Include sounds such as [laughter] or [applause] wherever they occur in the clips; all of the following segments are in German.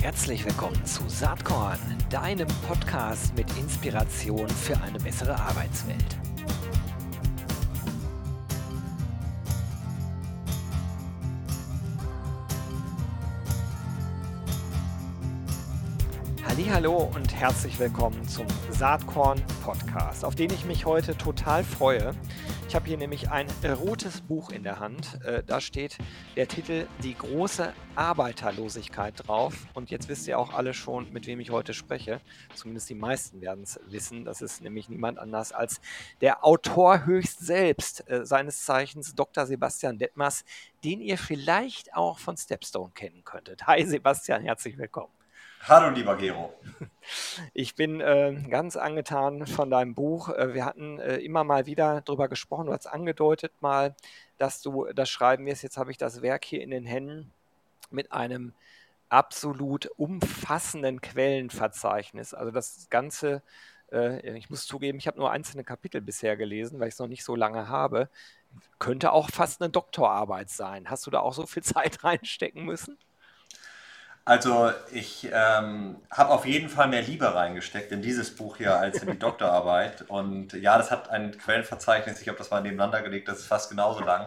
Herzlich willkommen zu Saatkorn, deinem Podcast mit Inspiration für eine bessere Arbeitswelt. Hallo und herzlich willkommen zum Saatkorn Podcast, auf den ich mich heute total freue. Ich habe hier nämlich ein rotes Buch in der Hand. Äh, da steht der Titel Die große Arbeiterlosigkeit drauf. Und jetzt wisst ihr auch alle schon, mit wem ich heute spreche. Zumindest die meisten werden es wissen. Das ist nämlich niemand anders als der Autor höchst selbst, äh, seines Zeichens Dr. Sebastian Detmers, den ihr vielleicht auch von Stepstone kennen könntet. Hi Sebastian, herzlich willkommen. Hallo, lieber Gero. Ich bin äh, ganz angetan von deinem Buch. Äh, wir hatten äh, immer mal wieder darüber gesprochen. Du hast angedeutet mal, dass du das schreiben wirst. Jetzt habe ich das Werk hier in den Händen mit einem absolut umfassenden Quellenverzeichnis. Also das Ganze, äh, ich muss zugeben, ich habe nur einzelne Kapitel bisher gelesen, weil ich es noch nicht so lange habe. Könnte auch fast eine Doktorarbeit sein. Hast du da auch so viel [laughs] Zeit reinstecken müssen? Also ich ähm, habe auf jeden Fall mehr Liebe reingesteckt in dieses Buch hier als in die [laughs] Doktorarbeit. Und ja, das hat ein Quellenverzeichnis, ich habe das mal nebeneinander gelegt, das ist fast genauso lang.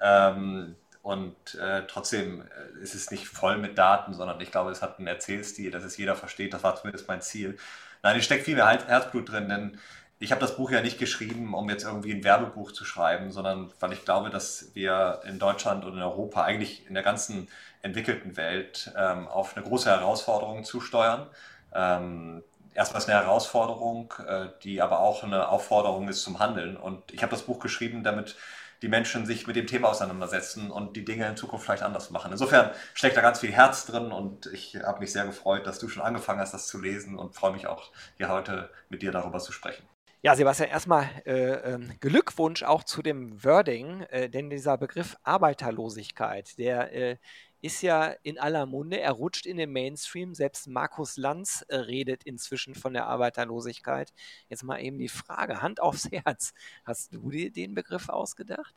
Ähm, und äh, trotzdem äh, ist es nicht voll mit Daten, sondern ich glaube, es hat einen Erzählstil, dass es jeder versteht. Das war zumindest mein Ziel. Nein, es steckt viel mehr Herzblut drin, denn ich habe das Buch ja nicht geschrieben, um jetzt irgendwie ein Werbebuch zu schreiben, sondern weil ich glaube, dass wir in Deutschland und in Europa, eigentlich in der ganzen entwickelten Welt, ähm, auf eine große Herausforderung zusteuern. Ähm, erstmal ist eine Herausforderung, äh, die aber auch eine Aufforderung ist zum Handeln. Und ich habe das Buch geschrieben, damit die Menschen sich mit dem Thema auseinandersetzen und die Dinge in Zukunft vielleicht anders machen. Insofern steckt da ganz viel Herz drin und ich habe mich sehr gefreut, dass du schon angefangen hast, das zu lesen und freue mich auch, hier heute mit dir darüber zu sprechen. Ja, Sebastian, erstmal äh, äh, Glückwunsch auch zu dem Wording, äh, denn dieser Begriff Arbeiterlosigkeit, der äh, ist ja in aller Munde, er rutscht in den Mainstream, selbst Markus Lanz äh, redet inzwischen von der Arbeiterlosigkeit. Jetzt mal eben die Frage, Hand aufs [laughs] Herz, hast du dir den Begriff ausgedacht?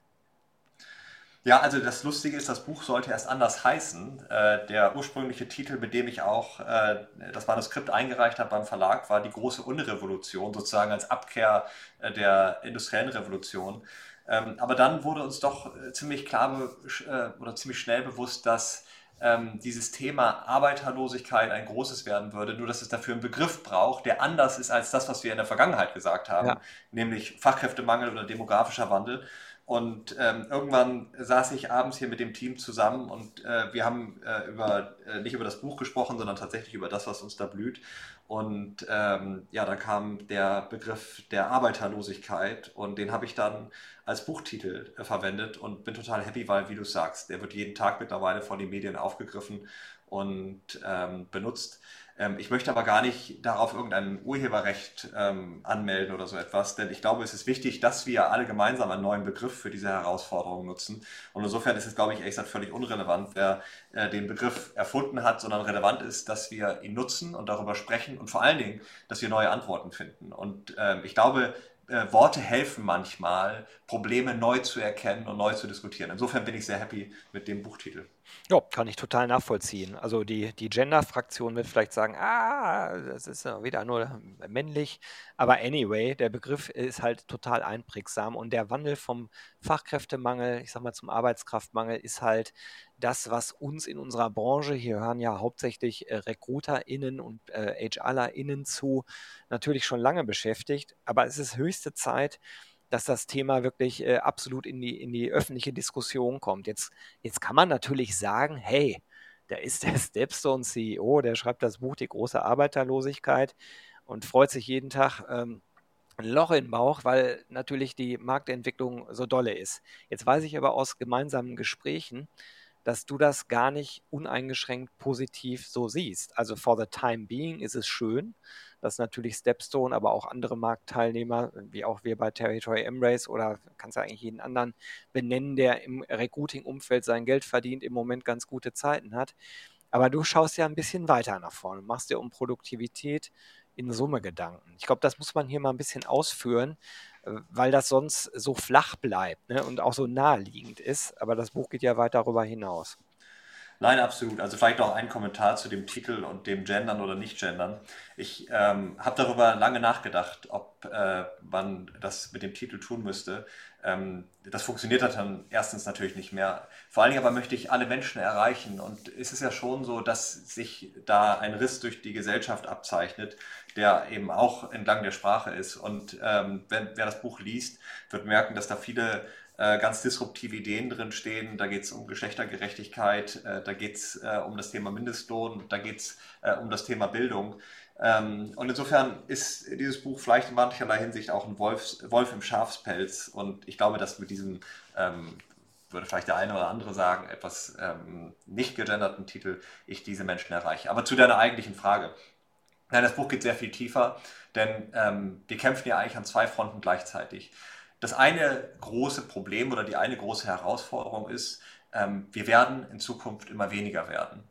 Ja, also das Lustige ist, das Buch sollte erst anders heißen. Äh, der ursprüngliche Titel, mit dem ich auch äh, das Manuskript eingereicht habe beim Verlag, war Die große Unrevolution, sozusagen als Abkehr der industriellen Revolution. Ähm, aber dann wurde uns doch äh, ziemlich klar äh, oder ziemlich schnell bewusst, dass ähm, dieses Thema Arbeiterlosigkeit ein großes werden würde, nur dass es dafür einen Begriff braucht, der anders ist als das, was wir in der Vergangenheit gesagt haben, ja. nämlich Fachkräftemangel oder demografischer Wandel. Und ähm, irgendwann saß ich abends hier mit dem Team zusammen und äh, wir haben äh, über, äh, nicht über das Buch gesprochen, sondern tatsächlich über das, was uns da blüht. Und ähm, ja, da kam der Begriff der Arbeiterlosigkeit und den habe ich dann als Buchtitel äh, verwendet und bin total happy, weil, wie du sagst, der wird jeden Tag mittlerweile von den Medien aufgegriffen und ähm, benutzt. Ähm, ich möchte aber gar nicht darauf irgendein Urheberrecht ähm, anmelden oder so etwas, denn ich glaube, es ist wichtig, dass wir alle gemeinsam einen neuen Begriff für diese Herausforderung nutzen. Und insofern ist es, glaube ich, ehrlich gesagt völlig unrelevant, wer äh, den Begriff erfunden hat, sondern relevant ist, dass wir ihn nutzen und darüber sprechen und vor allen Dingen, dass wir neue Antworten finden. Und ähm, ich glaube, äh, Worte helfen manchmal, Probleme neu zu erkennen und neu zu diskutieren. Insofern bin ich sehr happy mit dem Buchtitel. Ja, kann ich total nachvollziehen. Also die, die Gender-Fraktion wird vielleicht sagen, ah, das ist ja wieder nur männlich. Aber anyway, der Begriff ist halt total einprägsam und der Wandel vom Fachkräftemangel, ich sag mal zum Arbeitskraftmangel, ist halt das, was uns in unserer Branche, hier hören ja hauptsächlich äh, RecruiterInnen und äh, HRlerInnen zu, natürlich schon lange beschäftigt. Aber es ist höchste Zeit, dass das Thema wirklich äh, absolut in die, in die öffentliche Diskussion kommt. Jetzt, jetzt kann man natürlich sagen, hey, da ist der Stepstone CEO, der schreibt das Buch Die große Arbeiterlosigkeit und freut sich jeden Tag ähm, ein Loch im Bauch, weil natürlich die Marktentwicklung so dolle ist. Jetzt weiß ich aber aus gemeinsamen Gesprächen, dass du das gar nicht uneingeschränkt positiv so siehst. Also for the time being ist es schön, dass natürlich Stepstone, aber auch andere Marktteilnehmer, wie auch wir bei Territory M-Race oder kannst du eigentlich jeden anderen benennen, der im Recruiting-Umfeld sein Geld verdient, im Moment ganz gute Zeiten hat. Aber du schaust ja ein bisschen weiter nach vorne, machst dir um Produktivität in Summe Gedanken. Ich glaube, das muss man hier mal ein bisschen ausführen, weil das sonst so flach bleibt ne, und auch so naheliegend ist. Aber das Buch geht ja weit darüber hinaus. Nein, absolut. Also vielleicht noch ein Kommentar zu dem Titel und dem Gendern oder Nicht-Gendern. Ich ähm, habe darüber lange nachgedacht, ob äh, man das mit dem Titel tun müsste. Ähm, das funktioniert dann erstens natürlich nicht mehr. Vor allen Dingen aber möchte ich alle Menschen erreichen. Und es ist ja schon so, dass sich da ein Riss durch die Gesellschaft abzeichnet, der eben auch entlang der Sprache ist. Und ähm, wenn, wer das Buch liest, wird merken, dass da viele äh, ganz disruptive Ideen drin stehen. Da geht es um Geschlechtergerechtigkeit, äh, da geht es äh, um das Thema Mindestlohn, da geht es äh, um das Thema Bildung. Ähm, und insofern ist dieses Buch vielleicht in mancherlei Hinsicht auch ein Wolf, Wolf im Schafspelz. Und ich glaube, dass mit diesem, ähm, würde vielleicht der eine oder andere sagen, etwas ähm, nicht gegenderten Titel ich diese Menschen erreiche. Aber zu deiner eigentlichen Frage. Nein, das Buch geht sehr viel tiefer, denn ähm, wir kämpfen ja eigentlich an zwei Fronten gleichzeitig. Das eine große Problem oder die eine große Herausforderung ist, ähm, wir werden in Zukunft immer weniger werden.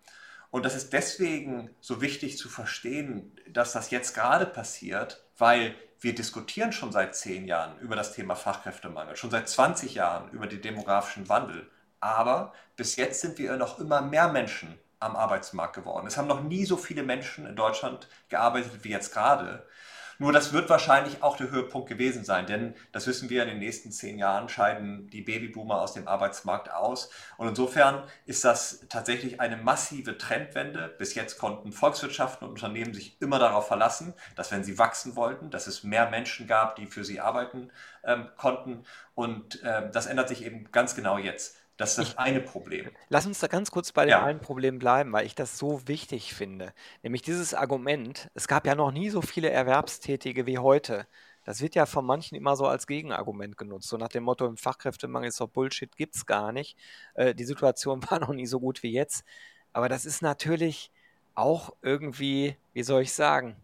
Und das ist deswegen so wichtig zu verstehen, dass das jetzt gerade passiert, weil wir diskutieren schon seit zehn Jahren über das Thema Fachkräftemangel, schon seit 20 Jahren über den demografischen Wandel. Aber bis jetzt sind wir noch immer mehr Menschen am Arbeitsmarkt geworden. Es haben noch nie so viele Menschen in Deutschland gearbeitet wie jetzt gerade. Nur das wird wahrscheinlich auch der Höhepunkt gewesen sein, denn das wissen wir, in den nächsten zehn Jahren scheiden die Babyboomer aus dem Arbeitsmarkt aus. Und insofern ist das tatsächlich eine massive Trendwende. Bis jetzt konnten Volkswirtschaften und Unternehmen sich immer darauf verlassen, dass wenn sie wachsen wollten, dass es mehr Menschen gab, die für sie arbeiten ähm, konnten. Und äh, das ändert sich eben ganz genau jetzt. Das ist das eine Problem. Lass uns da ganz kurz bei dem Ja. einen Problem bleiben, weil ich das so wichtig finde. Nämlich dieses Argument, es gab ja noch nie so viele Erwerbstätige wie heute. Das wird ja von manchen immer so als Gegenargument genutzt. So nach dem Motto, im Fachkräftemangel ist doch Bullshit, gibt es gar nicht. Äh, die Situation [laughs] war noch nie so gut wie jetzt. Aber das ist natürlich auch irgendwie, wie soll ich sagen,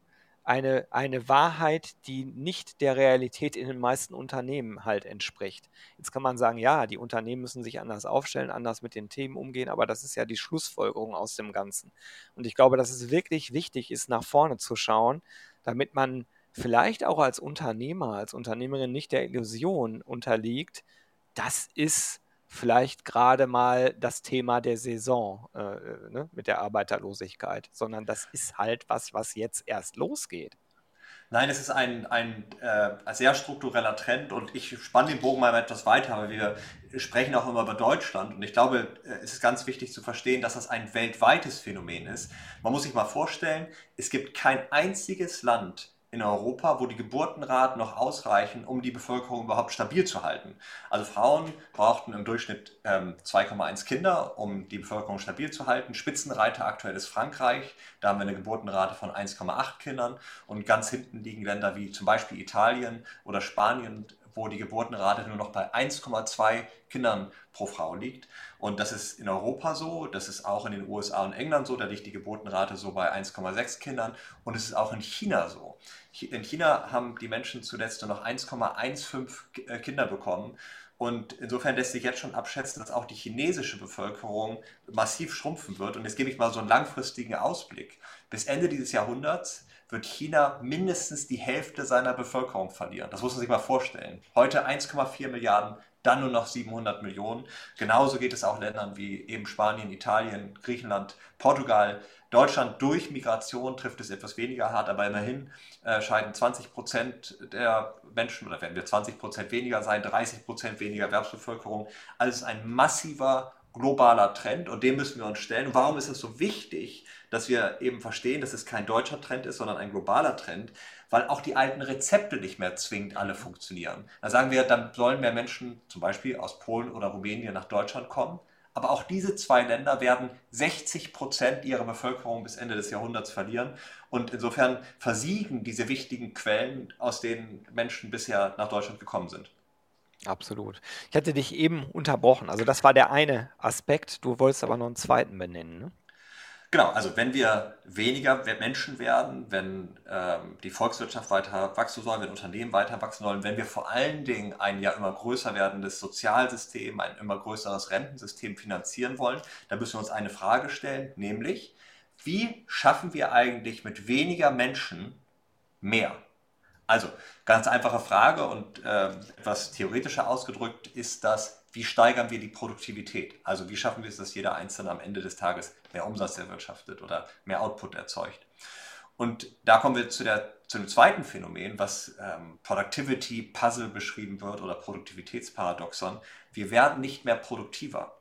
eine, eine Wahrheit, die nicht der Realität in den meisten Unternehmen halt entspricht. Jetzt kann man sagen, ja, die Unternehmen müssen sich anders aufstellen, anders mit den Themen umgehen, aber das ist ja die Schlussfolgerung aus dem Ganzen. Und ich glaube, dass es wirklich wichtig ist, nach vorne zu schauen, damit man vielleicht auch als Unternehmer, als Unternehmerin nicht der Illusion unterliegt, das ist vielleicht gerade mal das Thema der Saison äh, äh, ne, mit der Arbeiterlosigkeit, sondern das ist halt was, was jetzt erst losgeht. Nein, es ist ein, ein äh, sehr struktureller Trend und ich spanne den Bogen mal etwas weiter, weil wir sprechen auch immer über Deutschland und ich glaube, äh, es ist ganz wichtig zu verstehen, dass das ein weltweites Phänomen ist. Man muss sich mal vorstellen, es gibt kein einziges Land, in Europa, wo die Geburtenraten noch ausreichen, um die Bevölkerung überhaupt stabil zu halten. Also Frauen brauchten im Durchschnitt ähm, 2,1 Kinder, um die Bevölkerung stabil zu halten. Spitzenreiter aktuell ist Frankreich, da haben wir eine Geburtenrate von 1,8 Kindern und ganz hinten liegen Länder wie zum Beispiel Italien oder Spanien, wo die Geburtenrate nur noch bei 1,2 Kindern pro Frau liegt. Und das ist in Europa so, das ist auch in den USA und England so, da liegt die Geburtenrate so bei 1,6 Kindern und es ist auch in China so. In China haben die Menschen zuletzt nur noch 1,15 äh, Kinder bekommen. Und insofern lässt sich jetzt schon abschätzen, dass auch die chinesische Bevölkerung massiv schrumpfen wird. Und jetzt gebe ich mal so einen langfristigen Ausblick. Bis Ende dieses Jahrhunderts wird China mindestens die Hälfte seiner Bevölkerung verlieren. Das muss man sich mal vorstellen. Heute 1,4 Milliarden dann nur noch 700 Millionen. Genauso geht es auch Ländern wie eben Spanien, Italien, Griechenland, Portugal. Deutschland durch Migration trifft es etwas weniger hart, aber immerhin äh, scheiden 20 Prozent der Menschen, oder werden wir 20 Prozent weniger sein, 30 Prozent weniger Erwerbsbevölkerung. Also es ist ein massiver globaler Trend und dem müssen wir uns stellen. Und warum ist es so wichtig, dass wir eben verstehen, dass es kein deutscher Trend ist, sondern ein globaler Trend? weil auch die alten Rezepte nicht mehr zwingend alle funktionieren. Da sagen wir, dann sollen mehr Menschen zum Beispiel aus Polen oder Rumänien nach Deutschland kommen. Aber auch diese zwei Länder werden 60 Prozent ihrer Bevölkerung bis Ende des Jahrhunderts verlieren. Und insofern versiegen diese wichtigen Quellen, aus denen Menschen bisher nach Deutschland gekommen sind. Absolut. Ich hatte dich eben unterbrochen. Also das war der eine Aspekt. Du wolltest aber noch einen zweiten benennen. Ne? Genau, also wenn wir weniger Menschen werden, wenn ähm, die Volkswirtschaft weiter wachsen soll, wenn Unternehmen weiter wachsen sollen, wenn wir vor allen Dingen ein ja immer größer werdendes Sozialsystem, ein immer größeres Rentensystem finanzieren wollen, dann müssen wir uns eine Frage stellen, nämlich, wie schaffen wir eigentlich mit weniger Menschen mehr? Also, ganz einfache Frage und äh, etwas theoretischer ausgedrückt ist das, wie steigern wir die Produktivität? Also wie schaffen wir es, dass jeder Einzelne am Ende des Tages mehr Umsatz erwirtschaftet oder mehr Output erzeugt? Und da kommen wir zu, der, zu dem zweiten Phänomen, was ähm, Productivity Puzzle beschrieben wird oder Produktivitätsparadoxon. Wir werden nicht mehr produktiver.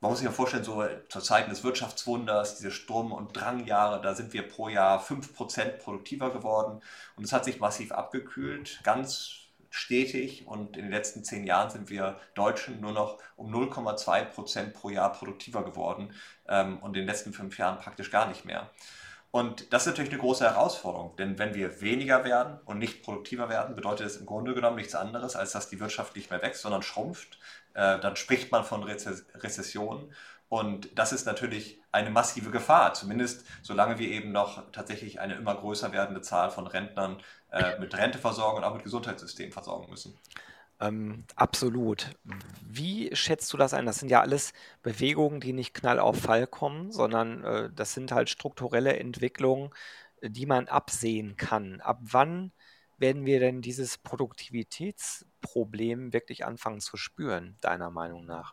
Man muss sich ja vorstellen, so zur Zeiten des Wirtschaftswunders, diese Sturm- und Drangjahre, da sind wir pro Jahr 5% produktiver geworden und es hat sich massiv abgekühlt, ganz stetig und in den letzten zehn Jahren sind wir Deutschen nur noch um 0,2% pro Jahr produktiver geworden ähm, und in den letzten fünf Jahren praktisch gar nicht mehr. Und das ist natürlich eine große Herausforderung, denn wenn wir weniger werden und nicht produktiver werden, bedeutet das im Grunde genommen nichts anderes, als dass die Wirtschaft nicht mehr wächst, sondern schrumpft. Äh, dann spricht man von Rezession. Und das ist natürlich eine massive Gefahr, zumindest solange wir eben noch tatsächlich eine immer größer werdende Zahl von Rentnern äh, mit Renteversorgung und auch mit Gesundheitssystem versorgen müssen. Ähm, absolut. Wie schätzt du das ein? Das sind ja alles Bewegungen, die nicht knall auf Fall kommen, sondern äh, das sind halt strukturelle Entwicklungen, die man absehen kann. Ab wann werden wir denn dieses Produktivitätsproblem wirklich anfangen zu spüren, deiner Meinung nach?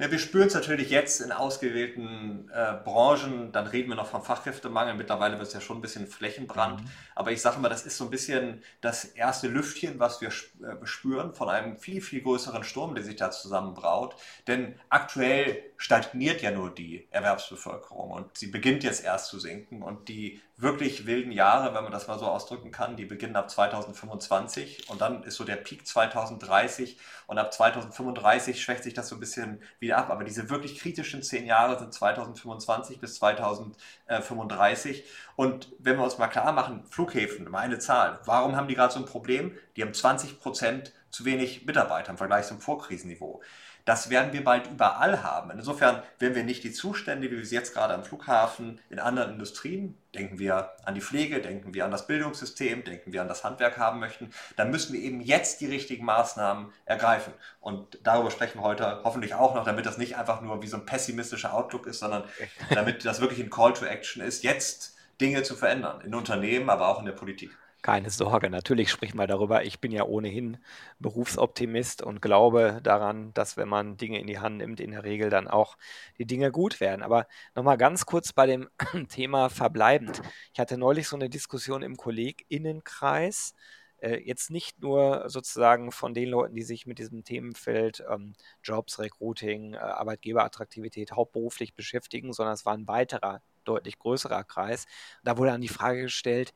Ja, wir spüren es natürlich jetzt in ausgewählten äh, Branchen, dann reden wir noch vom Fachkräftemangel, mittlerweile wird es ja schon ein bisschen Flächenbrand, mhm. aber ich sage mal, das ist so ein bisschen das erste Lüftchen, was wir äh, spüren von einem viel, viel größeren Sturm, der sich da zusammenbraut, denn aktuell stagniert ja nur die Erwerbsbevölkerung und sie beginnt jetzt erst zu sinken. Und die wirklich wilden Jahre, wenn man das mal so ausdrücken kann, die beginnen ab 2025 und dann ist so der Peak 2030 und ab 2035 schwächt sich das so ein bisschen wieder ab. Aber diese wirklich kritischen zehn Jahre sind 2025 bis 2035 und wenn wir uns mal klar machen, Flughäfen, mal eine Zahl, warum haben die gerade so ein Problem? Die haben 20 Prozent zu wenig Mitarbeiter im Vergleich zum Vorkrisenniveau. Das werden wir bald überall haben. Insofern werden wir nicht die Zustände, wie wir sie jetzt gerade am Flughafen in anderen Industrien, denken wir an die Pflege, denken wir an das Bildungssystem, denken wir an das Handwerk haben möchten, dann müssen wir eben jetzt die richtigen Maßnahmen ergreifen. Und darüber sprechen wir heute hoffentlich auch noch, damit das nicht einfach nur wie so ein pessimistischer Outlook ist, sondern damit das wirklich ein Call to Action ist, jetzt Dinge zu verändern, in Unternehmen, aber auch in der Politik. Keine Sorge, natürlich sprechen wir darüber. Ich bin ja ohnehin Berufsoptimist und glaube daran, dass wenn man Dinge in die Hand nimmt, in der Regel dann auch die Dinge gut werden. Aber nochmal ganz kurz bei dem [clears throat] Thema verbleibend. Ich hatte neulich so eine Diskussion im KollegInnenkreis. Äh, jetzt nicht nur sozusagen von den Leuten, die sich mit diesem Themenfeld ähm, Jobs, Recruiting, äh, Arbeitgeberattraktivität hauptberuflich beschäftigen, sondern es war ein weiterer, deutlich größerer Kreis. Da wurde dann die Frage gestellt,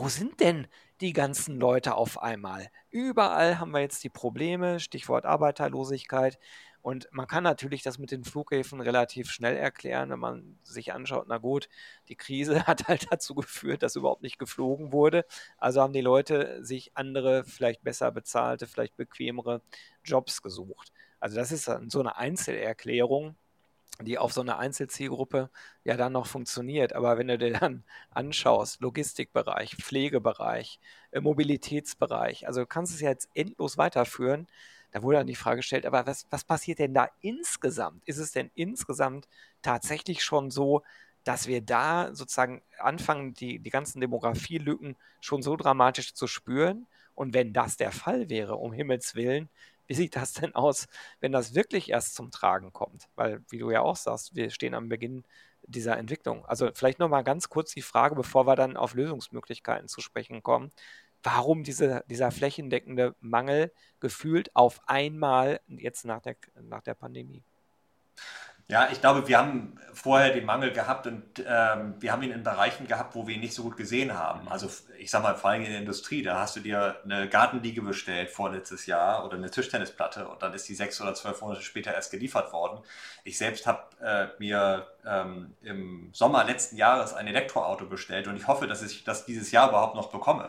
wo sind denn die ganzen Leute auf einmal? Überall haben wir jetzt die Probleme, Stichwort Arbeiterlosigkeit. Und man kann natürlich das mit den Flughäfen relativ schnell erklären, wenn man sich anschaut, na gut, die Krise [laughs] hat halt dazu geführt, dass überhaupt nicht geflogen wurde. Also haben die Leute sich andere, vielleicht besser bezahlte, vielleicht bequemere Jobs gesucht. Also das ist so eine Einzelerklärung die auf so eine Einzelzielgruppe ja dann noch funktioniert. Aber wenn du dir dann anschaust, Logistikbereich, Pflegebereich, äh, Mobilitätsbereich, also du kannst es ja jetzt endlos weiterführen. Da wurde dann die Frage gestellt, aber was, was passiert denn da insgesamt? Ist es denn insgesamt tatsächlich schon so, dass wir da sozusagen anfangen, die, die ganzen Demografielücken schon so dramatisch zu spüren? Und wenn das der Fall wäre, um Himmels Willen, wie sieht das denn aus, wenn das wirklich erst zum Tragen kommt? Weil, wie du ja auch sagst, wir stehen am Beginn dieser Entwicklung. Also vielleicht nochmal ganz kurz die Frage, bevor wir dann auf Lösungsmöglichkeiten zu sprechen kommen. Warum diese, dieser flächendeckende Mangel gefühlt auf einmal jetzt nach der, nach der Pandemie? Ja, ich glaube, wir haben vorher den Mangel gehabt und ähm, wir haben ihn in Bereichen gehabt, wo wir ihn nicht so gut gesehen haben. Also ich sag mal, vor allem in der Industrie, da hast du dir eine Gartenliege bestellt vorletztes Jahr oder eine Tischtennisplatte und dann ist die sechs oder zwölf Monate später erst geliefert worden. Ich selbst habe äh, mir ähm, im Sommer letzten Jahres ein Elektroauto bestellt und ich hoffe, dass ich das dieses Jahr überhaupt noch bekomme.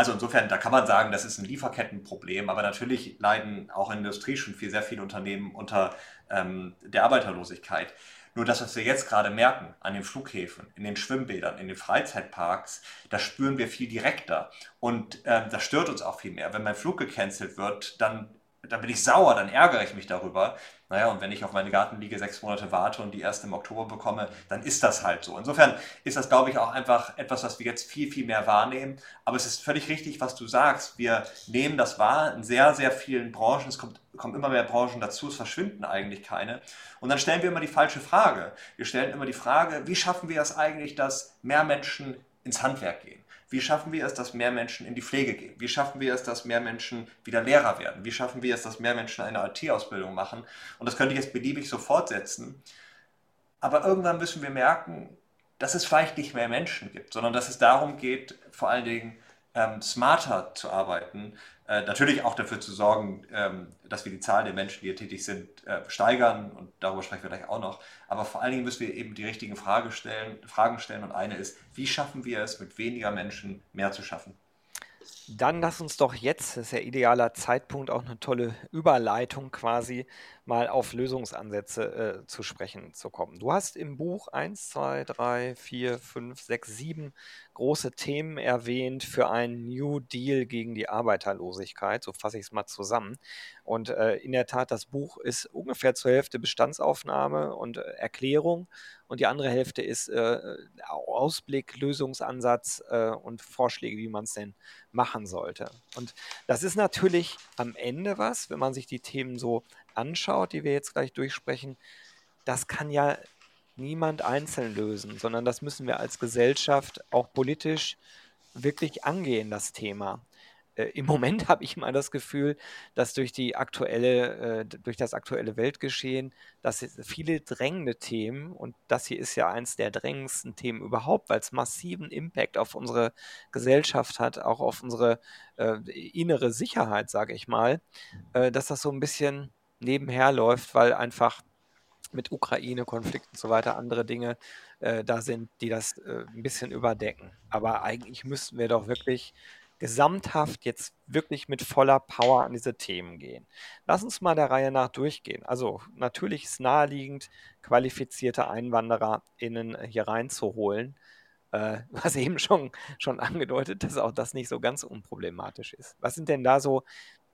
Also insofern, da kann man sagen, das ist ein Lieferkettenproblem, aber natürlich leiden auch in der Industrie schon viel, sehr viele Unternehmen unter ähm, der Arbeiterlosigkeit. Nur das, was wir jetzt gerade merken an den Flughäfen, in den Schwimmbädern, in den Freizeitparks, das spüren wir viel direkter. Und äh, das stört uns auch viel mehr. Wenn mein Flug gecancelt wird, dann dann bin ich sauer, dann ärgere ich mich darüber. Naja, und wenn ich auf meine Gartenliege sechs Monate warte und die erst im Oktober bekomme, dann ist das halt so. Insofern ist das, glaube ich, auch einfach etwas, was wir jetzt viel, viel mehr wahrnehmen. Aber es ist völlig richtig, was du sagst. Wir nehmen das wahr in sehr, sehr vielen Branchen. Es kommt, kommen immer mehr Branchen dazu, es verschwinden eigentlich keine. Und dann stellen wir immer die falsche Frage. Wir stellen immer die Frage, wie schaffen wir es eigentlich, dass mehr Menschen ins Handwerk gehen? Wie schaffen wir es, dass mehr Menschen in die Pflege gehen? Wie schaffen wir es, dass mehr Menschen wieder Lehrer werden? Wie schaffen wir es, dass mehr Menschen eine IT-Ausbildung machen? Und das könnte ich jetzt beliebig so fortsetzen. Aber irgendwann müssen wir merken, dass es vielleicht nicht mehr Menschen gibt, sondern dass es darum geht, vor allen Dingen ähm, smarter zu arbeiten, äh, natürlich auch dafür zu sorgen, ähm, dass wir die Zahl der Menschen, die hier tätig sind, äh, steigern und darüber sprechen wir gleich auch noch. Aber vor allen Dingen müssen wir eben die richtigen Frage stellen, Fragen stellen und eine ist, wie schaffen wir es, mit weniger Menschen mehr zu schaffen? Dann lass uns doch jetzt, das ist ja idealer Zeitpunkt, auch eine tolle Überleitung quasi, mal auf Lösungsansätze äh, zu sprechen zu kommen. Du hast im Buch 1, 2, 3, 4, 5, 6, 7 große Themen erwähnt für einen New Deal gegen die Arbeiterlosigkeit, so fasse ich es mal zusammen. Und äh, in der Tat, das Buch ist ungefähr zur Hälfte Bestandsaufnahme und äh, Erklärung und die andere Hälfte ist äh, Ausblick, Lösungsansatz äh, und Vorschläge, wie man es denn machen sollte. Und das ist natürlich am Ende was, wenn man sich die Themen so anschaut, die wir jetzt gleich durchsprechen, das kann ja niemand einzeln lösen, sondern das müssen wir als Gesellschaft auch politisch wirklich angehen, das Thema. Äh, Im [laughs] Moment habe ich mal das Gefühl, dass durch die aktuelle, äh, durch das aktuelle Weltgeschehen, dass viele drängende Themen, und das hier ist ja eins der drängendsten Themen überhaupt, weil es massiven Impact auf unsere Gesellschaft hat, auch auf unsere äh, innere Sicherheit, sage ich mal, äh, dass das so ein bisschen nebenher läuft, weil einfach mit Ukraine-Konflikt und so weiter andere Dinge äh, da sind, die das äh, ein bisschen überdecken. Aber eigentlich müssten wir doch wirklich gesamthaft jetzt wirklich mit voller Power an diese Themen gehen. Lass uns mal der Reihe nach durchgehen. Also natürlich ist naheliegend, qualifizierte EinwandererInnen hier reinzuholen. Äh, [laughs] was eben schon, schon angedeutet, dass auch das nicht so ganz unproblematisch ist. Was sind denn da so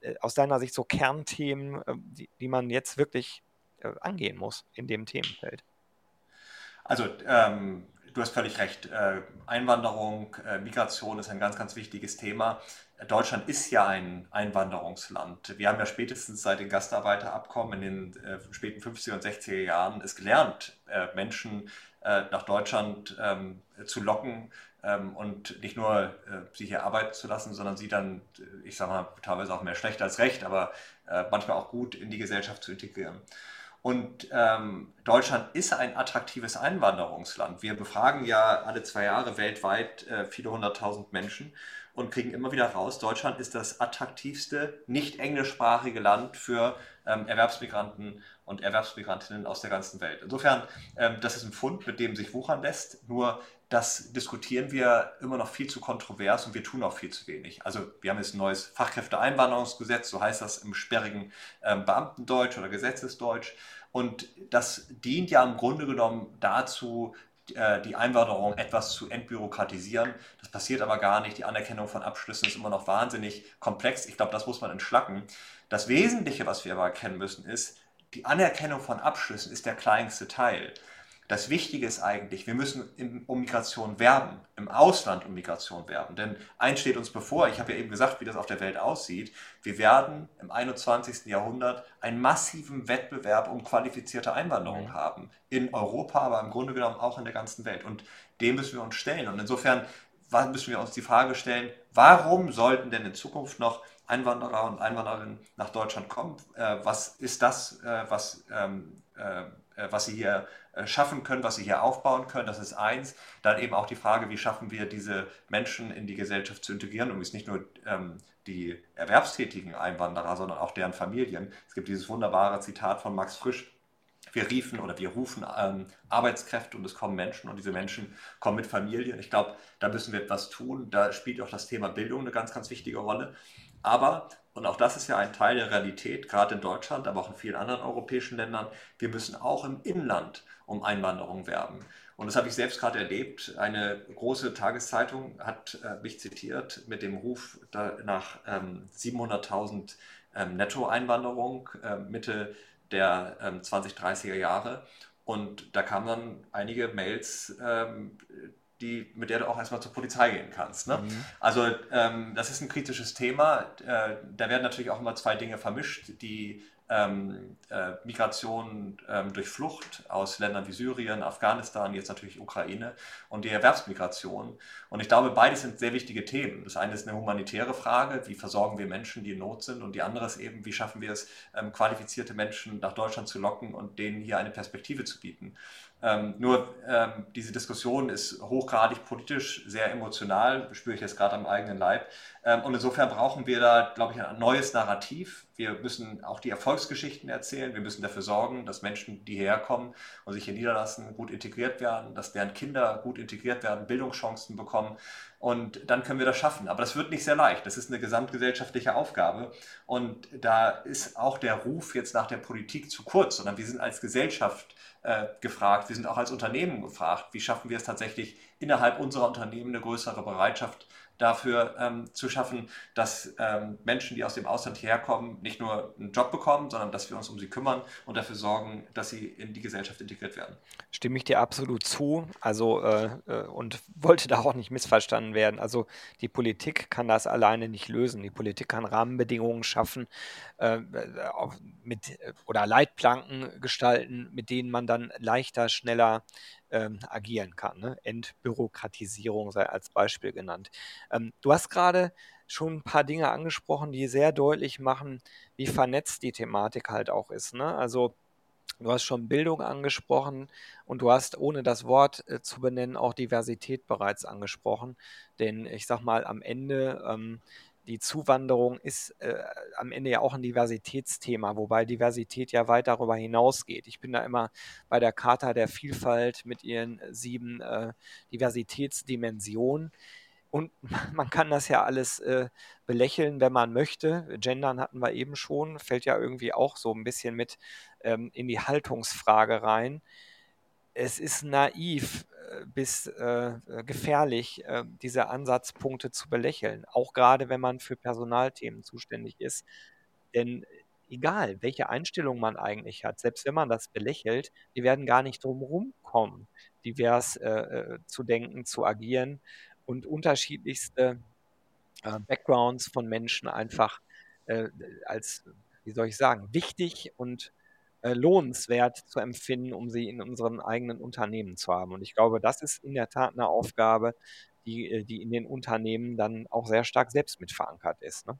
äh, aus deiner Sicht so Kernthemen, äh, die, die man jetzt wirklich äh, angehen muss in dem Themenfeld? Also ähm, du hast völlig recht. Äh, Einwanderung, äh, Migration ist ein ganz, ganz wichtiges Thema. Deutschland ist ja ein Einwanderungsland. Wir haben ja spätestens seit den Gastarbeiterabkommen in den äh, späten 50er und 60er Jahren es gelernt, Menschen nach Deutschland ähm, zu locken ähm, und nicht nur sie hier arbeiten zu lassen, sondern sie dann, ich sage mal, teilweise auch mehr schlecht als recht, aber manchmal auch gut in die Gesellschaft zu integrieren. Und ähm, Deutschland ist ein attraktives Einwanderungsland. Wir befragen ja alle zwei Jahre weltweit äh, viele hunderttausend Menschen und kriegen immer wieder raus, Deutschland ist das attraktivste nicht englischsprachige Land für ähm, Erwerbsmigranten und Erwerbsmigrantinnen aus der ganzen Welt. Insofern, ähm, das ist ein Fund, mit dem sich wuchern lässt. Nur das diskutieren wir immer noch viel zu kontrovers und wir tun auch viel zu wenig. Also wir haben jetzt ein neues Fachkräfteeinwanderungsgesetz, so heißt das im sperrigen ähm, Beamtendeutsch oder Gesetzesdeutsch. Und das dient ja im Grunde genommen dazu, die Einwanderung etwas zu entbürokratisieren. Das passiert aber gar nicht. Die Anerkennung von Abschlüssen ist immer noch wahnsinnig komplex. Ich glaube, das muss man entschlacken. Das Wesentliche, was wir aber erkennen müssen, ist, die Anerkennung von Abschlüssen ist der kleinste Teil. Das Wichtige ist eigentlich, wir müssen um Migration werben, im Ausland um Migration werben. Denn eins steht uns bevor, ich habe ja eben gesagt, wie das auf der Welt aussieht. Wir werden im 21. Jahrhundert einen massiven Wettbewerb um qualifizierte Einwanderung mhm. haben. In Europa, aber im Grunde genommen auch in der ganzen Welt. Und dem müssen wir uns stellen. Und insofern müssen wir uns die Frage stellen, warum sollten denn in Zukunft noch Einwanderer und Einwandererinnen nach Deutschland kommen? Äh, was ist das, äh, was, ähm, äh, was sie hier schaffen können, was sie hier aufbauen können. Das ist eins. Dann eben auch die Frage, wie schaffen wir diese Menschen in die Gesellschaft zu integrieren und es nicht nur ähm, die erwerbstätigen Einwanderer, sondern auch deren Familien. Es gibt dieses wunderbare Zitat von Max Frisch. Wir riefen oder wir rufen ähm, Arbeitskräfte und es kommen Menschen und diese Menschen kommen mit Familien. Ich glaube, da müssen wir etwas tun. Da spielt auch das Thema Bildung eine ganz, ganz wichtige Rolle. Aber und auch das ist ja ein Teil der Realität, gerade in Deutschland, aber auch in vielen anderen europäischen Ländern, wir müssen auch im Inland um Einwanderung werben. Und das habe ich selbst gerade erlebt. Eine große Tageszeitung hat äh, mich zitiert mit dem Ruf nach ähm, 700.000 ähm, Nettoeinwanderung äh, Mitte der ähm, 2030er Jahre. Und da kamen dann einige Mails, ähm, die, mit der du auch erstmal zur Polizei gehen kannst. Ne? Mhm. Also ähm, das ist ein kritisches Thema. Äh, da werden natürlich auch immer zwei Dinge vermischt. Die ähm, äh, Migration ähm, durch Flucht aus Ländern wie Syrien, Afghanistan, jetzt natürlich Ukraine und die Erwerbsmigration. Und ich glaube, beides sind sehr wichtige Themen. Das eine ist eine humanitäre Frage, wie versorgen wir Menschen, die in Not sind, und die andere ist eben, wie schaffen wir es, ähm, qualifizierte Menschen nach Deutschland zu locken und denen hier eine Perspektive zu bieten. Ähm, nur ähm, diese Diskussion ist hochgradig politisch, sehr emotional, spüre ich jetzt gerade am eigenen Leib. Ähm, und insofern brauchen wir da, glaube ich, ein neues Narrativ. Wir müssen auch die Erfolgsgeschichten erzählen. Wir müssen dafür sorgen, dass Menschen, die hierher kommen und sich hier niederlassen, gut integriert werden, dass deren Kinder gut integriert werden, Bildungschancen bekommen. Und dann können wir das schaffen. Aber das wird nicht sehr leicht. Das ist eine gesamtgesellschaftliche Aufgabe. Und da ist auch der Ruf jetzt nach der Politik zu kurz, sondern wir sind als Gesellschaft äh, gefragt. Wir sind auch als Unternehmen gefragt. Wie schaffen wir es tatsächlich innerhalb unserer Unternehmen eine größere Bereitschaft dafür ähm, zu schaffen, dass ähm, Menschen, die aus dem Ausland hierher kommen, nicht nur einen Job bekommen, sondern dass wir uns um sie kümmern und dafür sorgen, dass sie in die Gesellschaft integriert werden. Stimme ich dir absolut zu. Also äh, äh und [laughs] wollte da auch nicht missverstanden werden. Also die Politik kann das alleine nicht lösen. Die Politik kann Rahmenbedingungen schaffen äh, mit äh, oder Leitplanken gestalten, mit denen man dann leichter, schneller ähm, agieren kann. Ne? Entbürokratisierung sei als Beispiel genannt. Ähm, du hast gerade schon ein paar Dinge angesprochen, die sehr deutlich machen, wie vernetzt die Thematik halt auch ist. Ne? Also Du hast schon Bildung angesprochen und du hast, ohne das Wort äh, zu benennen, auch Diversität bereits angesprochen. Denn ich sag mal, am Ende ähm, die Zuwanderung ist äh, am Ende ja auch ein Diversitätsthema, wobei Diversität ja weit darüber hinausgeht. Ich bin da immer bei der Charta der Vielfalt mit ihren sieben äh, Diversitätsdimensionen. Und [laughs] man kann das ja alles äh, belächeln, wenn man möchte. Gendern hatten wir eben schon, fällt ja irgendwie auch so ein bisschen mit ähm, in die Haltungsfrage rein es ist naiv äh, bis äh, gefährlich, äh, diese Ansatzpunkte zu belächeln, auch gerade wenn man für Personalthemen zuständig ist. Denn egal, welche Einstellung man eigentlich hat, selbst wenn man das belächelt, die werden gar nicht drum kommen, divers äh, äh, zu denken, zu agieren und unterschiedlichste äh, Backgrounds von Menschen einfach als, wie soll ich sagen, wichtig und äh, lohnenswert zu empfinden, um sie in unseren eigenen Unternehmen zu haben. Und ich glaube, das ist in der Tat eine Aufgabe, die, äh, die in den Unternehmen dann auch sehr stark selbst mit verankert ist. Ne?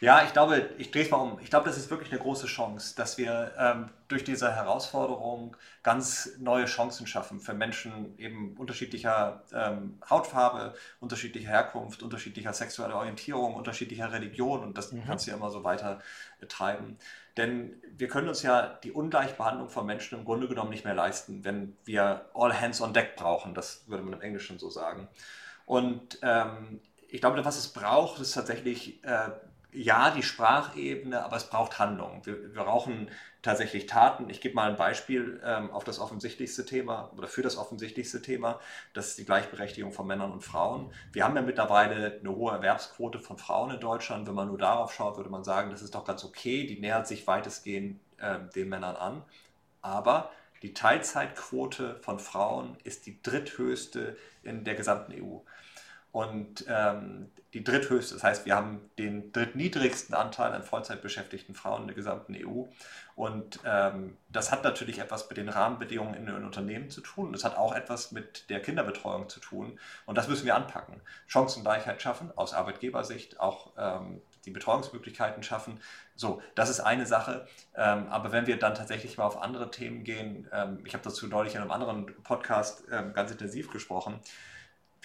Ja, ich glaube, ich drehe es mal um. Ich glaube, das ist wirklich eine große Chance, dass wir ähm, durch diese Herausforderung ganz neue Chancen schaffen für Menschen eben unterschiedlicher ähm, Hautfarbe, unterschiedlicher Herkunft, unterschiedlicher sexueller Orientierung, unterschiedlicher Religion und das mhm. kannst du ja immer so weiter treiben. Denn wir können uns ja die Ungleichbehandlung von Menschen im Grunde genommen nicht mehr leisten, wenn wir all hands on deck brauchen. Das würde man im Englischen so sagen. Und ähm, ich glaube, was es braucht, ist tatsächlich äh, ja, die Sprachebene, aber es braucht Handlung. Wir, wir brauchen tatsächlich Taten. Ich gebe mal ein Beispiel ähm, auf das offensichtlichste Thema oder für das offensichtlichste Thema. Das ist die Gleichberechtigung von Männern und Frauen. Wir haben ja mittlerweile eine hohe Erwerbsquote von Frauen in Deutschland. Wenn man nur darauf schaut, würde man sagen, das ist doch ganz okay. Die nähert sich weitestgehend äh, den Männern an. Aber die Teilzeitquote von Frauen ist die dritthöchste in der gesamten EU und ähm, die dritthöchste. Das heißt, wir haben den drittniedrigsten Anteil an Vollzeitbeschäftigten Frauen in der gesamten EU. Und ähm, das hat natürlich etwas mit den Rahmenbedingungen in den Unternehmen zu tun. Das hat auch etwas mit der Kinderbetreuung zu tun. Und das müssen wir anpacken. Chancengleichheit schaffen, aus Arbeitgebersicht auch ähm, die Betreuungsmöglichkeiten schaffen. So, das ist eine Sache. Ähm, aber wenn wir dann tatsächlich mal auf andere Themen gehen, ähm, ich habe dazu neulich in einem anderen Podcast ähm, ganz intensiv gesprochen,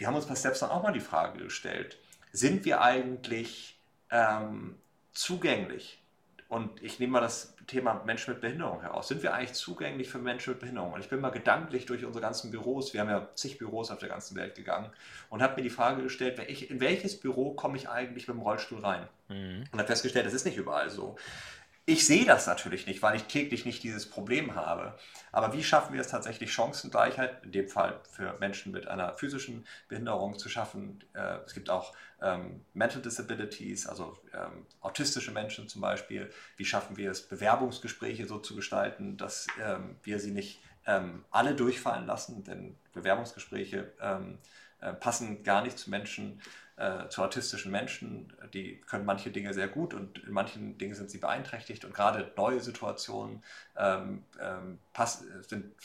wir haben uns bei Stepstone auch mal die Frage gestellt, sind wir eigentlich ähm, zugänglich? Und ich nehme mal das Thema Menschen mit Behinderung heraus. Sind wir eigentlich zugänglich für Menschen mit Behinderung? Und ich bin mal gedanklich durch unsere ganzen Büros, wir haben ja zig Büros auf der ganzen Welt gegangen und habe mir die Frage gestellt, in welches Büro komme ich eigentlich mit dem Rollstuhl rein? Mhm. Und habe festgestellt, das ist nicht überall so. Ich sehe das natürlich nicht, weil ich täglich nicht dieses Problem habe. Aber wie schaffen wir es tatsächlich, Chancengleichheit, in dem Fall für Menschen mit einer physischen Behinderung zu schaffen? Äh, es gibt auch ähm, Mental Disabilities, also ähm, autistische Menschen zum Beispiel. Wie schaffen wir es, Bewerbungsgespräche so zu gestalten, dass ähm, wir sie nicht alle durchfallen lassen? Denn Bewerbungsgespräche äh, passen gar nicht zu Menschen, äh, zu autistischen Menschen. Die können manche Dinge sehr gut und in manchen Dingen sind sie beeinträchtigt und gerade neue Situationen ähm, ähm, pass, sind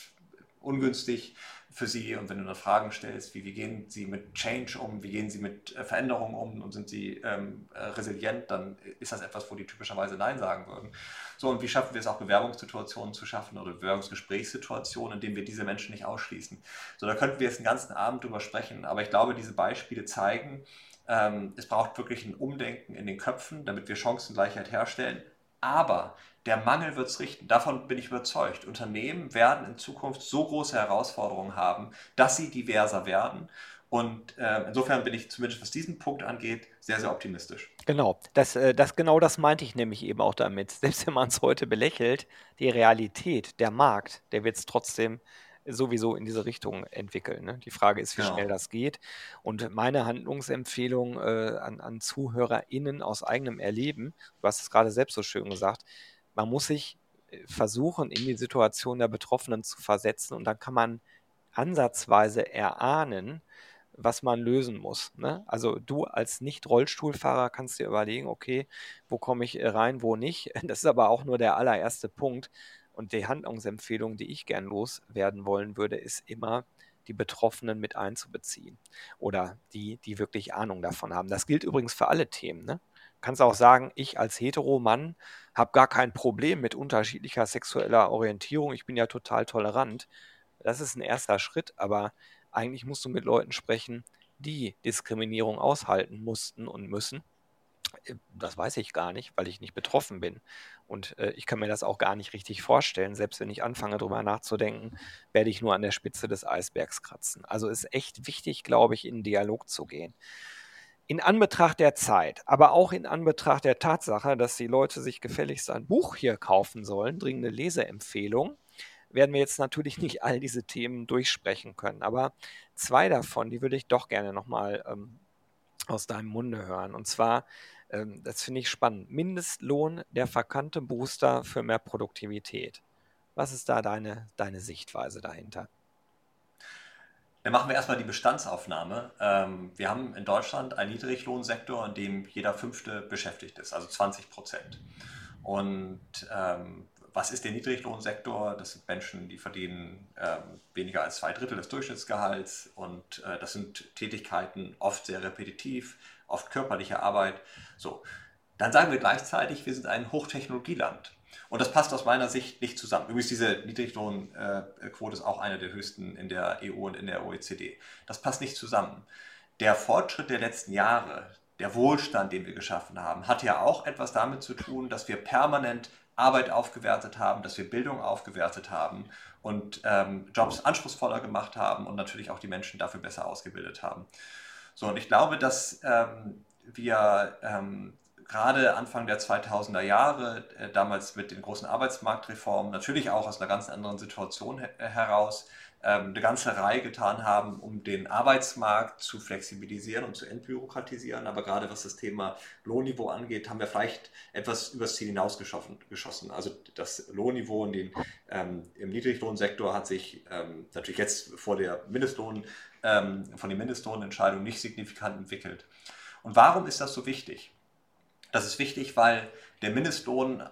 ungünstig für sie und wenn du dann Fragen stellst, wie, wie gehen sie mit Change um, wie gehen sie mit äh, Veränderungen um und sind sie ähm, äh, resilient, dann ist das etwas, wo die typischerweise Nein sagen würden. So, und wie schaffen wir es auch, Bewerbungssituationen zu schaffen oder Bewerbungsgesprächssituationen, in denen wir diese Menschen nicht ausschließen? So, da könnten wir jetzt den ganzen Abend drüber sprechen, aber ich glaube, diese Beispiele zeigen, ähm, es braucht wirklich ein Umdenken in den Köpfen, damit wir Chancengleichheit herstellen. Aber der Mangel wird es richten. Davon bin ich überzeugt. Unternehmen werden in Zukunft so große Herausforderungen haben, dass sie diverser werden. Und äh, insofern bin ich zumindest was diesen Punkt angeht sehr, sehr optimistisch. Genau, das, äh, das, genau das meinte ich nämlich eben auch damit. Selbst wenn man es heute belächelt, die Realität, der Markt, der wird es trotzdem sowieso in diese Richtung entwickeln. Ne? Die Frage ist, wie genau. schnell das geht. Und meine Handlungsempfehlung äh, an, an ZuhörerInnen aus eigenem Erleben, du hast es gerade selbst so schön gesagt, man muss sich äh, versuchen, in die Situation der Betroffenen zu versetzen und dann kann man ansatzweise erahnen, was man lösen muss. Ne? Also du als Nicht-Rollstuhlfahrer kannst dir überlegen, okay, wo komme ich äh, rein, wo nicht. [laughs] Das ist aber auch nur der allererste Punkt. Und die Handlungsempfehlung, die ich gern loswerden wollen würde, ist immer, die Betroffenen mit einzubeziehen oder die, die wirklich Ahnung davon haben. Das gilt übrigens für alle Themen. Ne? Kannst auch sagen, ich als Hetero-Mann habe gar kein Problem mit unterschiedlicher sexueller Orientierung. Ich bin ja total tolerant. Das ist ein erster Schritt, aber eigentlich musst du mit Leuten sprechen, die Diskriminierung aushalten mussten und müssen das weiß ich gar nicht, weil ich nicht betroffen bin. Und äh, ich kann mir das auch gar nicht richtig vorstellen. Selbst wenn ich anfange, darüber nachzudenken, werde ich nur an der Spitze des Eisbergs kratzen. Also ist echt wichtig, glaube ich, in Dialog zu gehen. In Anbetracht der Zeit, aber auch in Anbetracht der Tatsache, dass die Leute sich gefälligst ein Buch hier kaufen sollen, dringende Leseempfehlung, werden wir jetzt natürlich nicht [laughs] all diese Themen durchsprechen können. Aber zwei davon, die würde ich doch gerne nochmal ähm, aus deinem Munde hören. Und zwar ähm, das finde ich spannend. Mindestlohn, der verkannte Booster für mehr Produktivität. Was ist da deine, deine Sichtweise dahinter? Dann machen wir erstmal die Bestandsaufnahme. Ähm, wir haben in Deutschland einen Niedriglohnsektor, in dem jeder Fünfte beschäftigt ist, also 20 Prozent. Und ähm, was ist der Niedriglohnsektor? Das sind Menschen, die verdienen ähm, weniger als zwei Drittel des Durchschnittsgehalts und äh, das sind Tätigkeiten oft sehr repetitiv, oft körperliche Arbeit. So, dann sagen wir gleichzeitig, wir sind ein Hochtechnologieland. Und das passt aus meiner Sicht nicht zusammen. Übrigens, diese Niedriglohnquote ist auch eine der höchsten in der EU und in der OECD. Das passt nicht zusammen. Der Fortschritt der letzten Jahre, der Wohlstand, den wir geschaffen haben, hat ja auch etwas damit zu tun, dass wir permanent Arbeit aufgewertet haben, dass wir Bildung aufgewertet haben und ähm, Jobs anspruchsvoller gemacht haben und natürlich auch die Menschen dafür besser ausgebildet haben. So, und ich glaube, dass ähm, wir ähm, gerade Anfang der 2000er Jahre, äh, damals mit den großen Arbeitsmarktreformen, natürlich auch aus einer ganz anderen Situation he heraus, ähm, eine ganze Reihe getan haben, um den Arbeitsmarkt zu flexibilisieren und zu entbürokratisieren. Aber gerade was das Thema Lohnniveau angeht, haben wir vielleicht etwas übers Ziel hinausgeschossen. Also das Lohnniveau in den, ähm, im Niedriglohnsektor hat sich ähm, natürlich jetzt vor der Mindestlohn ähm, von den Mindestlohnentscheidungen nicht signifikant entwickelt. Und warum ist das so wichtig? Das ist wichtig, weil der Mindestlohn,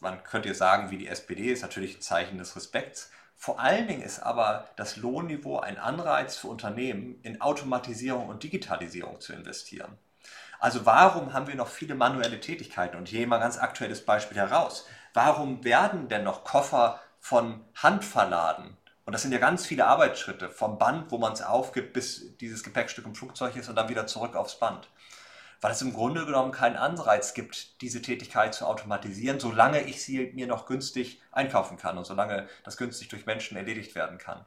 man könnte jetzt sagen, wie die SPD, ist natürlich ein Zeichen des Respekts. Vor allen Dingen ist aber das Lohnniveau ein Anreiz für Unternehmen, in Automatisierung und Digitalisierung zu investieren. Also warum haben wir noch viele manuelle Tätigkeiten? Und hier mal ganz aktuelles Beispiel heraus. Warum werden denn noch Koffer von Hand verladen? Und das sind ja ganz viele Arbeitsschritte, vom Band, wo man es aufgibt, bis dieses Gepäckstück im Flugzeug ist und dann wieder zurück aufs Band. Weil es im Grunde genommen keinen Anreiz gibt, diese Tätigkeit zu automatisieren, solange ich sie mir noch günstig einkaufen kann und solange das günstig durch Menschen erledigt werden kann.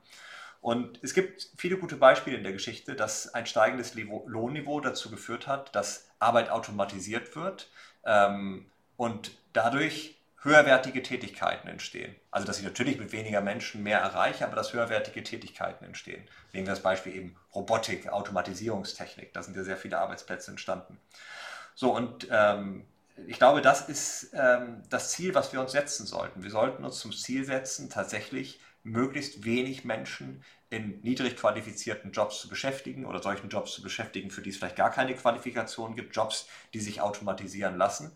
Und es gibt viele gute Beispiele in der Geschichte, dass ein steigendes Lohnniveau dazu geführt hat, dass Arbeit automatisiert wird ähm, und dadurch höherwertige Tätigkeiten entstehen. Also dass ich natürlich mit weniger Menschen mehr erreiche, aber dass höherwertige Tätigkeiten entstehen. Nehmen wir das Beispiel eben Robotik, Automatisierungstechnik, da sind ja sehr viele Arbeitsplätze entstanden. So, und ähm, ich glaube, das ist ähm, das Ziel, was wir uns setzen sollten. Wir sollten uns zum Ziel setzen, tatsächlich möglichst wenig Menschen in niedrig qualifizierten Jobs zu beschäftigen oder solchen Jobs zu beschäftigen, für die es vielleicht gar keine Qualifikation gibt, Jobs, die sich automatisieren lassen.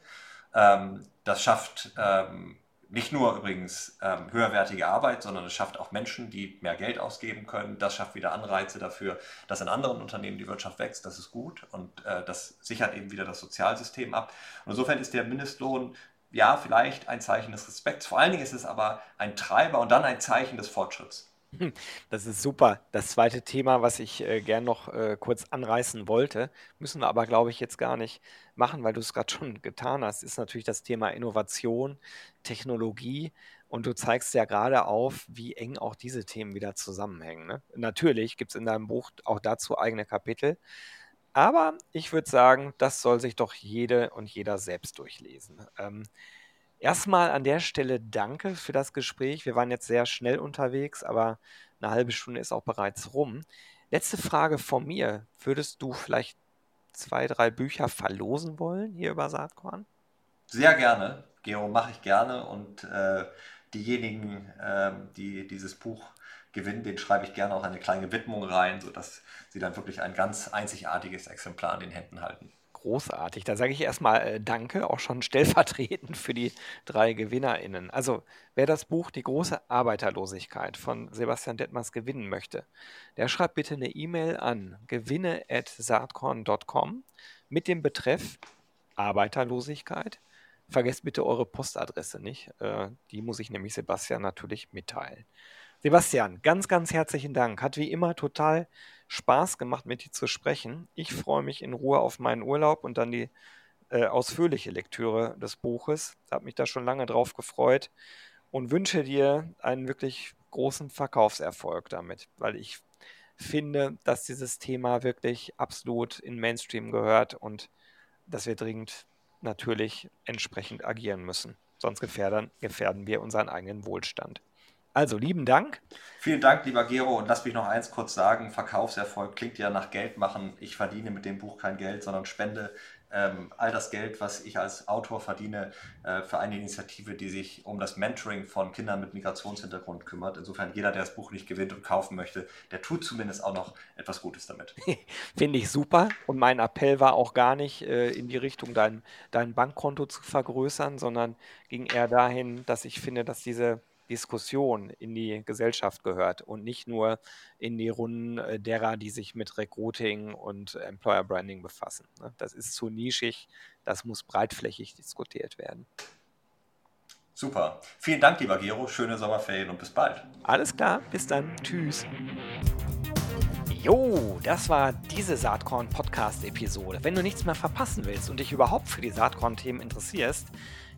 Ähm, das schafft ähm, nicht nur übrigens ähm, höherwertige Arbeit, sondern es schafft auch Menschen, die mehr Geld ausgeben können. Das schafft wieder Anreize dafür, dass in anderen Unternehmen die Wirtschaft wächst. Das ist gut und äh, das sichert eben wieder das Sozialsystem ab. Und insofern ist der Mindestlohn ja vielleicht ein Zeichen des Respekts. Vor allen Dingen ist es aber ein Treiber und dann ein Zeichen des Fortschritts. [laughs] Das ist super. Das zweite Thema, was ich äh, gern noch äh, kurz anreißen wollte, müssen wir aber, glaube ich, jetzt gar nicht machen, weil du es gerade schon getan hast, ist natürlich das Thema Innovation, Technologie. Und du zeigst ja gerade auf, wie eng auch diese Themen wieder zusammenhängen. Ne? Natürlich gibt es in deinem Buch auch dazu eigene Kapitel. Aber ich würde sagen, das soll sich doch jede und jeder selbst durchlesen. Ähm, Erstmal an der Stelle danke für das Gespräch. Wir waren jetzt sehr schnell unterwegs, aber eine halbe Stunde ist auch bereits rum. Letzte Frage von mir. Würdest du vielleicht zwei, drei Bücher verlosen wollen hier über Saatkorn? Sehr gerne. Gero, mache ich gerne. Und äh, diejenigen, äh, die dieses Buch gewinnen, den schreibe ich gerne auch eine kleine Widmung rein, sodass sie dann wirklich ein ganz einzigartiges Exemplar in den Händen halten großartig. Da sage ich erstmal äh, Danke, auch schon stellvertretend für die drei GewinnerInnen. Also, wer das Buch Die große Arbeiterlosigkeit von Sebastian Detmers gewinnen möchte, der schreibt bitte eine E-Mail an gewinne.saatkorn.com mit dem Betreff Arbeiterlosigkeit. Vergesst bitte eure Postadresse nicht. Äh, die muss ich nämlich Sebastian natürlich mitteilen. Sebastian, ganz, ganz herzlichen Dank. Hat wie immer total Spaß gemacht, mit dir zu sprechen. Ich freue mich in Ruhe auf meinen Urlaub und dann die äh, ausführliche Lektüre des Buches. Habe mich da schon lange drauf gefreut und wünsche dir einen wirklich großen Verkaufserfolg damit, weil ich finde, dass dieses Thema wirklich absolut in Mainstream gehört und dass wir dringend natürlich entsprechend agieren müssen. Sonst gefährden, gefährden wir unseren eigenen Wohlstand. Also lieben Dank. Vielen Dank, lieber Gero. Und lass mich noch eins kurz sagen. Verkaufserfolg klingt ja nach Geld machen. Ich verdiene mit dem Buch kein Geld, sondern spende ähm, all das Geld, was ich als Autor verdiene, äh, für eine Initiative, die sich um das Mentoring von Kindern mit Migrationshintergrund kümmert. Insofern jeder, der das Buch nicht gewinnt und kaufen möchte, der tut zumindest auch noch etwas Gutes damit. [laughs] Finde ich super. Und mein Appell war auch gar nicht äh, in die Richtung, dein, dein Bankkonto zu vergrößern, sondern ging eher dahin, dass ich finde, dass diese Diskussion in die Gesellschaft gehört und nicht nur in die Runden äh, derer, die sich mit Recruiting und Employer Branding befassen. Ne? Das ist zu nischig, das muss breitflächig diskutiert werden. Super. Vielen Dank, lieber Gero. Schöne Sommerferien und bis bald. Alles klar, bis dann. Tschüss. Jo, das war diese Saatkorn-Podcast-Episode. Wenn du nichts mehr verpassen willst und dich überhaupt für die Saatkorn-Themen interessierst,